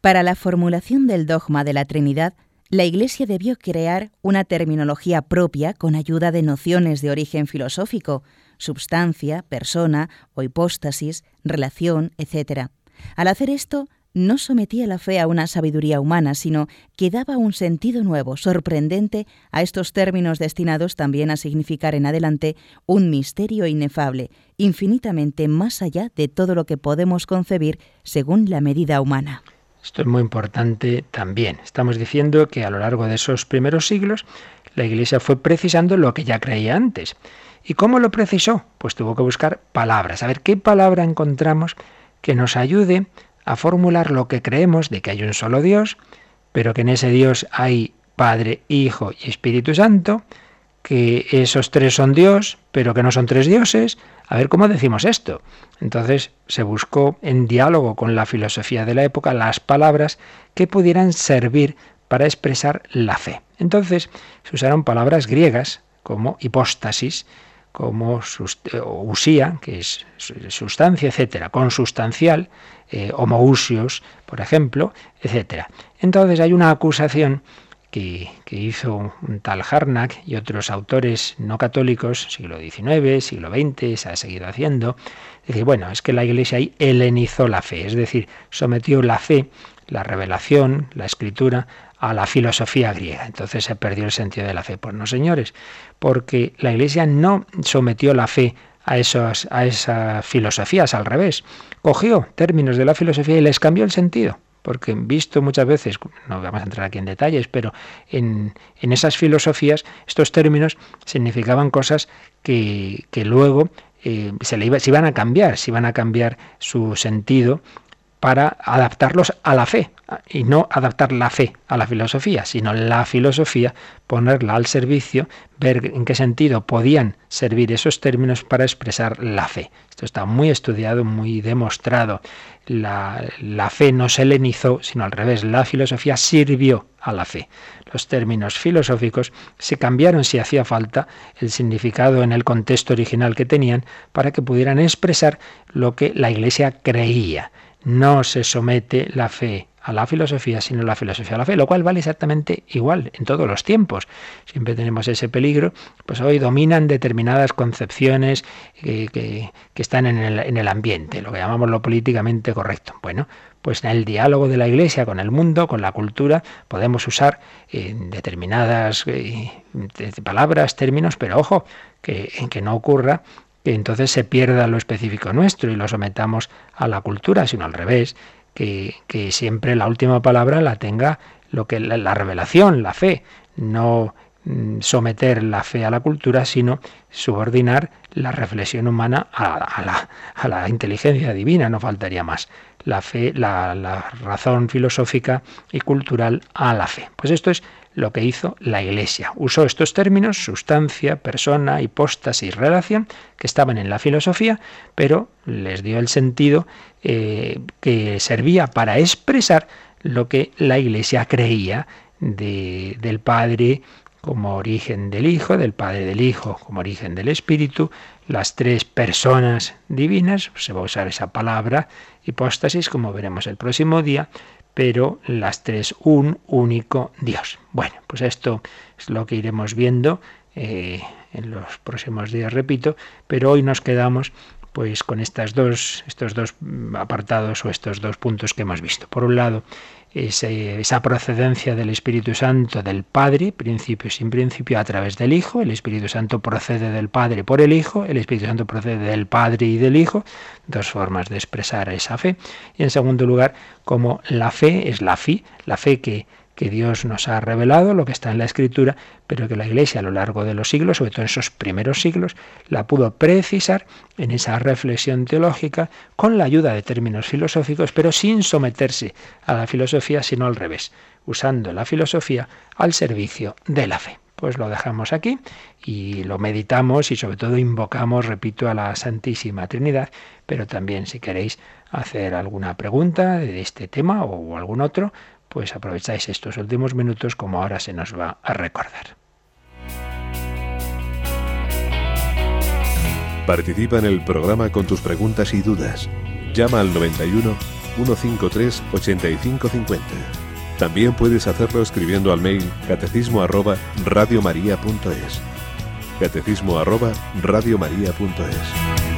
Para la formulación del dogma de la Trinidad, la Iglesia debió crear una terminología propia con ayuda de nociones de origen filosófico, substancia, persona o hipóstasis, relación, etc. Al hacer esto, no sometía la fe a una sabiduría humana, sino que daba un sentido nuevo, sorprendente, a estos términos destinados también a significar en adelante un misterio inefable, infinitamente más allá de todo lo que podemos concebir según la medida humana. Esto es muy importante también. Estamos diciendo que a lo largo de esos primeros siglos la Iglesia fue precisando lo que ya creía antes. ¿Y cómo lo precisó? Pues tuvo que buscar palabras. A ver qué palabra encontramos que nos ayude a formular lo que creemos de que hay un solo Dios, pero que en ese Dios hay Padre, Hijo y Espíritu Santo, que esos tres son Dios, pero que no son tres dioses. A ver cómo decimos esto. Entonces se buscó en diálogo con la filosofía de la época las palabras que pudieran servir para expresar la fe. Entonces se usaron palabras griegas como hipóstasis, como usía, que es sustancia, etcétera, consustancial, eh, homousios, por ejemplo, etcétera. Entonces hay una acusación que, que, hizo un tal Harnack y otros autores no católicos, siglo XIX, siglo XX, se ha seguido haciendo, decir, bueno, es que la Iglesia ahí helenizó la fe, es decir, sometió la fe, la revelación, la escritura, a la filosofía griega. Entonces se perdió el sentido de la fe. Pues no, señores, porque la Iglesia no sometió la fe a, esos, a esas filosofías, al revés. Cogió términos de la filosofía y les cambió el sentido. Porque visto muchas veces, no vamos a entrar aquí en detalles, pero en, en esas filosofías estos términos significaban cosas que, que luego eh, se, le iba, se iban a cambiar, se iban a cambiar su sentido para adaptarlos a la fe y no adaptar la fe a la filosofía, sino la filosofía ponerla al servicio, ver en qué sentido podían servir esos términos para expresar la fe. Esto está muy estudiado, muy demostrado. La, fe no se helenizó, sino al revés, la filosofía sirvió a la fe. Los términos filosóficos se cambiaron si hacía falta el significado en el contexto original que tenían para que pudieran expresar lo que la Iglesia creía no se somete la fe a la filosofía, sino la filosofía a la fe, lo cual vale exactamente igual en todos los tiempos. Siempre tenemos ese peligro, pues hoy dominan determinadas concepciones que, que, están en el, en el, ambiente, lo que llamamos lo políticamente correcto. Bueno, pues en el diálogo de la Iglesia con el mundo, con la cultura, podemos usar eh, determinadas eh, palabras, términos, pero ojo, que, que no ocurra que entonces se pierda lo específico nuestro y lo sometamos a la cultura, sino al revés, que, siempre la última palabra la tenga lo que la, revelación, la fe, no mm, someter la fe a la cultura, sino subordinar la reflexión humana a, la, a la, inteligencia divina, no faltaría más. La fe, la, la razón filosófica y cultural a la fe. Pues esto es lo que hizo la Iglesia. Usó estos términos, sustancia, persona, hipóstasis, relación, que estaban en la filosofía, pero les dio el sentido eh, que servía para expresar lo que la Iglesia creía de, del Padre como origen del Hijo, del Padre del Hijo como origen del Espíritu, las tres personas divinas, se va a usar esa palabra, hipóstasis, como veremos el próximo día, pero las tres un único Dios. Bueno, pues esto es lo que iremos viendo eh, en los próximos días, repito, pero hoy nos quedamos pues con estas dos, estos dos apartados o estos dos puntos que hemos visto. Por un lado, esa procedencia del Espíritu Santo del Padre, principio sin principio, a través del Hijo. El Espíritu Santo procede del Padre por el Hijo, el Espíritu Santo procede del Padre y del Hijo, dos formas de expresar esa fe. Y en segundo lugar, como la fe es la fe, la fe que que Dios nos ha revelado, lo que está en la Escritura, pero que la Iglesia a lo largo de los siglos, sobre todo en esos primeros siglos, la pudo precisar en esa reflexión teológica con la ayuda de términos filosóficos, pero sin someterse a la filosofía, sino al revés, usando la filosofía al servicio de la fe. Pues lo dejamos aquí y lo meditamos y sobre todo invocamos, repito, a la Santísima Trinidad, pero también si queréis hacer alguna pregunta de este tema o algún otro, pues aprovecháis estos últimos minutos como ahora se nos va a recordar. Participa en el programa con tus preguntas y dudas. Llama al 91 153 8550. También puedes hacerlo escribiendo al mail catecismo arroba radiomaria.es. Catecismo arroba radiomaria.es.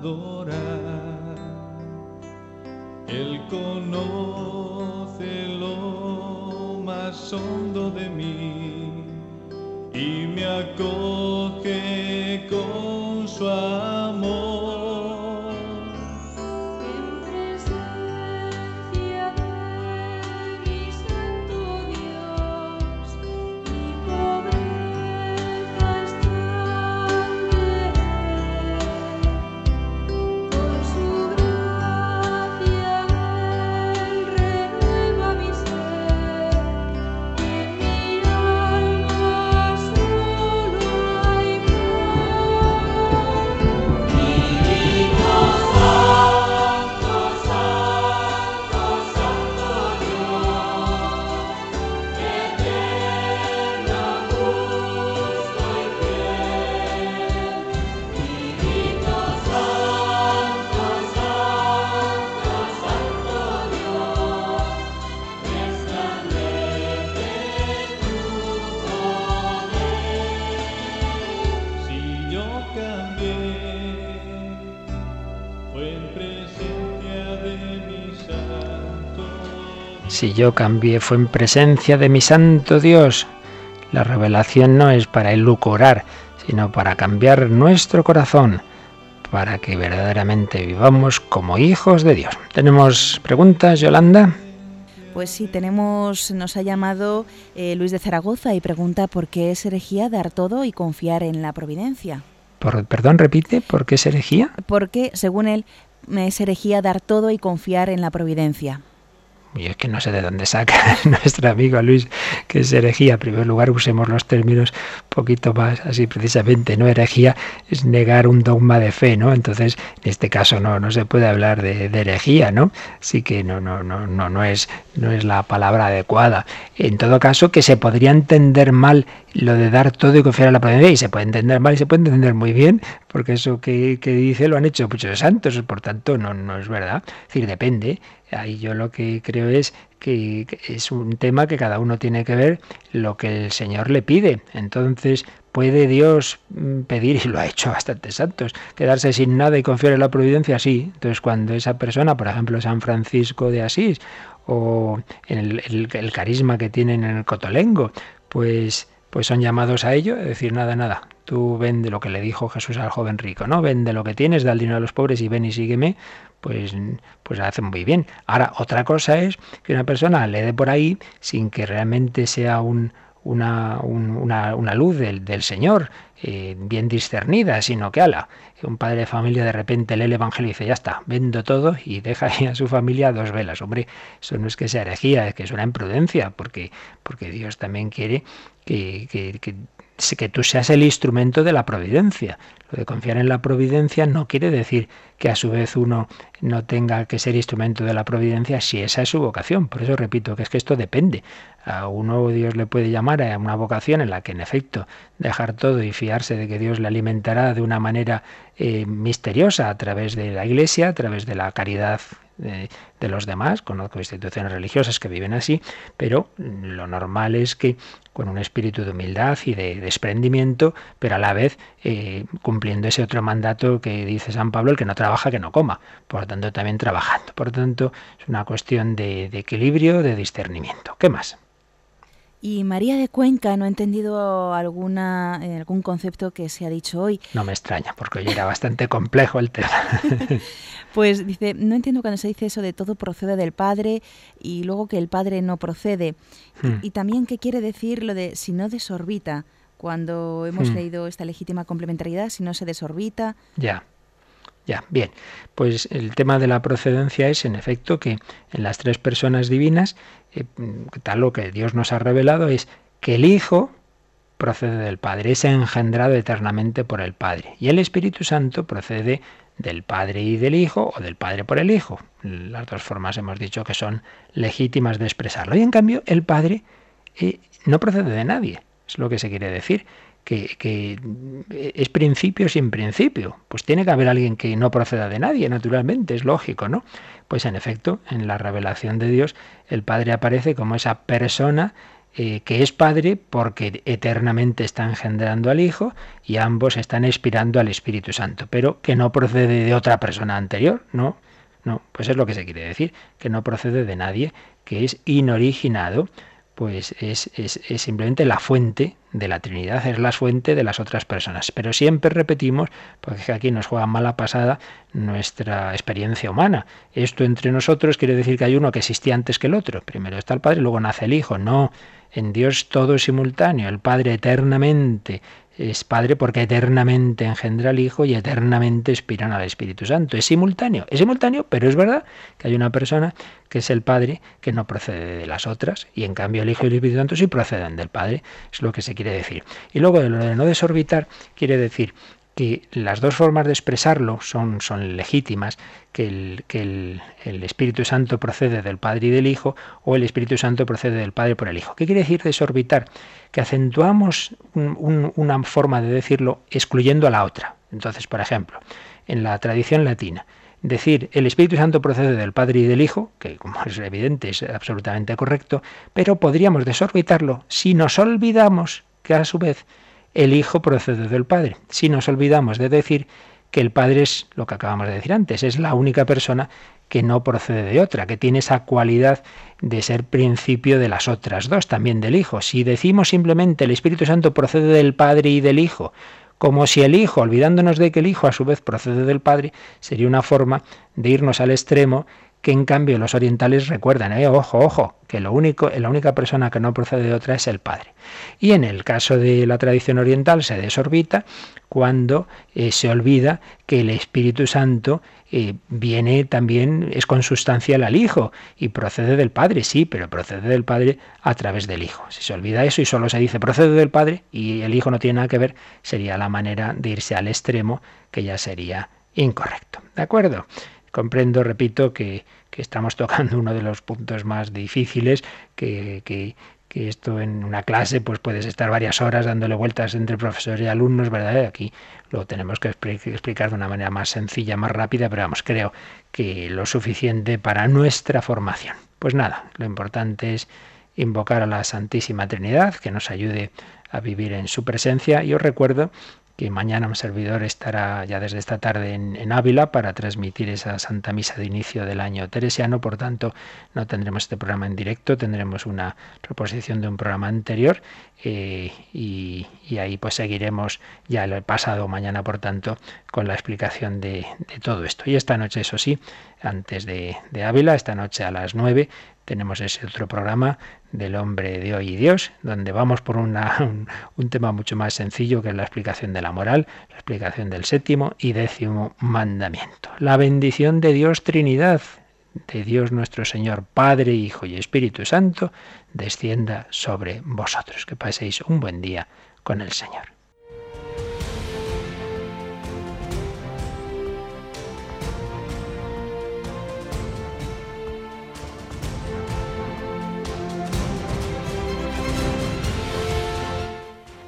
adorar. Él conoce lo más hondo de mí y me acoge con su amor. Si yo cambié fue en presencia de mi santo Dios. La revelación no es para elucurar, sino para cambiar nuestro corazón, para que verdaderamente vivamos como hijos de Dios. ¿Tenemos preguntas, Yolanda? Pues sí, tenemos, nos ha llamado eh, Luis de Zaragoza y pregunta por qué es herejía dar todo y confiar en la providencia. Por, perdón, repite, ¿por qué es herejía? Porque, según él, es herejía dar todo y confiar en la providencia y es que no sé de dónde saca nuestro amigo Luis que es herejía. En primer lugar, usemos los términos un poquito más así precisamente, ¿no? Herejía es negar un dogma de fe, ¿no? Entonces, en este caso no, no se puede hablar de, herejía, ¿no? Así que no, no, no, no, no es, no es la palabra adecuada. En todo caso, que se podría entender mal lo de dar todo y confiar a la providencia, y se puede entender mal y se puede entender muy bien, porque eso que, que dice lo han hecho muchos santos, por tanto no, no es verdad. Es decir, depende. Ahí yo lo que creo es que es un tema que cada uno tiene que ver lo que el Señor le pide. Entonces, ¿puede Dios mm, pedir, y lo ha hecho bastantes santos, quedarse sin nada y confiar en la providencia? Sí. Entonces, cuando esa persona, por ejemplo, San Francisco de Asís, o el, el carisma que tienen en el Cotolengo, pues pues son llamados a ello, es decir, nada, nada, tú vende lo que le dijo Jesús al joven rico, ¿no? Vende lo que tienes, da el dinero a los pobres y ven y sígueme, pues, pues hacen muy bien. Ahora, otra cosa es que una persona le dé por ahí sin que realmente sea un, una, una, luz del, del, Señor eh, bien discernidas, sino que ala, un padre de familia de repente lee el Evangelio y dice, ya está, vendo todo y deja a su familia dos velas. Hombre, eso no es que sea herejía, es que es una imprudencia, porque, porque Dios también quiere que, que, que que tú seas el instrumento de la providencia. Lo de confiar en la providencia no quiere decir que a su vez uno no tenga que ser instrumento de la providencia si esa es su vocación. Por eso repito que es que esto depende. A uno Dios le puede llamar a una vocación en la que en efecto dejar todo y fiarse de que Dios le alimentará de una manera eh, misteriosa a través de la Iglesia, a través de la caridad de, los demás. Conozco instituciones religiosas que viven así, pero lo normal es que con un espíritu de humildad y de desprendimiento, pero a la vez eh, cumpliendo ese otro mandato que dice San Pablo, el que no trabaja, que no coma. Por lo tanto, también trabajando. Por lo tanto, es una cuestión de equilibrio, de discernimiento. ¿Qué más? Y María de Cuenca no ha entendido alguna, eh, algún concepto que se ha dicho hoy. No me extraña, porque hoy era bastante complejo el tema. pues dice, no entiendo cuando se dice eso de todo procede del Padre y luego que el Padre no procede. Hmm. Y, también qué quiere decir lo de si no desorbita, cuando hemos hmm. leído esta legítima complementariedad, si no se desorbita. Ya. Ya, bien. Pues el tema de la procedencia es, en efecto, que en las tres personas divinas, tal lo que Dios nos ha revelado es que el Hijo procede del Padre, es engendrado eternamente por el Padre. Y el Espíritu Santo procede del Padre y del Hijo, o del Padre por el Hijo. Las dos formas hemos dicho que son legítimas de expresarlo. Y en cambio, el Padre eh, no procede de nadie, es lo que se quiere decir que, es principio sin principio. Pues tiene que haber alguien que no proceda de nadie, naturalmente, es lógico, ¿no? Pues en efecto, en la revelación de Dios, el Padre aparece como esa persona eh, que es Padre porque eternamente está engendrando al Hijo y ambos están expirando al Espíritu Santo, pero que no procede de otra persona anterior, ¿no? No, pues es lo que se quiere decir, que no procede de nadie, que es inoriginado pues es, es, simplemente la fuente de la Trinidad, es la fuente de las otras personas. Pero siempre repetimos, porque aquí nos juega mala pasada nuestra experiencia humana. Esto entre nosotros quiere decir que hay uno que existía antes que el otro. Primero está el Padre, luego nace el Hijo. No, en Dios todo es simultáneo. El Padre eternamente es Padre porque eternamente engendra al Hijo y eternamente expiran al Espíritu Santo. Es simultáneo, es simultáneo, pero es verdad que hay una persona que es el Padre que no procede de las otras y en cambio el Hijo y el Espíritu Santo sí proceden del Padre, es lo que se quiere decir. Y luego de lo de no desorbitar quiere decir que las dos formas de expresarlo son, son legítimas, que, el, que el, Espíritu Santo procede del Padre y del Hijo, o el Espíritu Santo procede del Padre por el Hijo. ¿Qué quiere decir desorbitar? Que acentuamos una forma de decirlo excluyendo a la otra. Entonces, por ejemplo, en la tradición latina, decir el Espíritu Santo procede del Padre y del Hijo, que como es evidente es absolutamente correcto, pero podríamos desorbitarlo si nos olvidamos que a su vez el Hijo procede del Padre. Si nos olvidamos de decir que el Padre es lo que acabamos de decir antes, es la única persona que no procede de otra, que tiene esa cualidad de ser principio de las otras dos, también del Hijo. Si decimos simplemente el Espíritu Santo procede del Padre y del Hijo, como si el Hijo, olvidándonos de que el Hijo a su vez procede del Padre, sería una forma de irnos al extremo que en cambio los orientales recuerdan, eh, ojo, ojo, que lo único, la única persona que no procede de otra es el Padre. Y en el caso de la tradición oriental se desorbita cuando eh, se olvida que el Espíritu Santo eh, viene también, es consustancial al Hijo y procede del Padre, sí, pero procede del Padre a través del Hijo. Si se olvida eso y solo se dice procede del Padre y el Hijo no tiene nada que ver, sería la manera de irse al extremo que ya sería incorrecto. ¿De acuerdo? Comprendo, repito, que, estamos tocando uno de los puntos más difíciles, que, que, esto en una clase pues puedes estar varias horas dándole vueltas entre profesores y alumnos, ¿verdad? Aquí lo tenemos que explicar de una manera más sencilla, más rápida, pero vamos, creo que lo suficiente para nuestra formación. Pues nada, lo importante es invocar a la Santísima Trinidad, que nos ayude a vivir en su presencia. Y os recuerdo que mañana un servidor estará ya desde esta tarde en, Ávila para transmitir esa Santa Misa de inicio del año teresiano, por tanto no tendremos este programa en directo, tendremos una reposición de un programa anterior eh, y, ahí pues seguiremos ya el pasado mañana, por tanto, con la explicación de, todo esto. Y esta noche, eso sí, antes de, de Ávila, esta noche a las nueve, tenemos ese otro programa del hombre de hoy y Dios, donde vamos por un, un, tema mucho más sencillo que es la explicación de la moral, la explicación del séptimo y décimo mandamiento. La bendición de Dios Trinidad, de Dios nuestro Señor, Padre, Hijo y Espíritu Santo, descienda sobre vosotros. Que paséis un buen día con el Señor.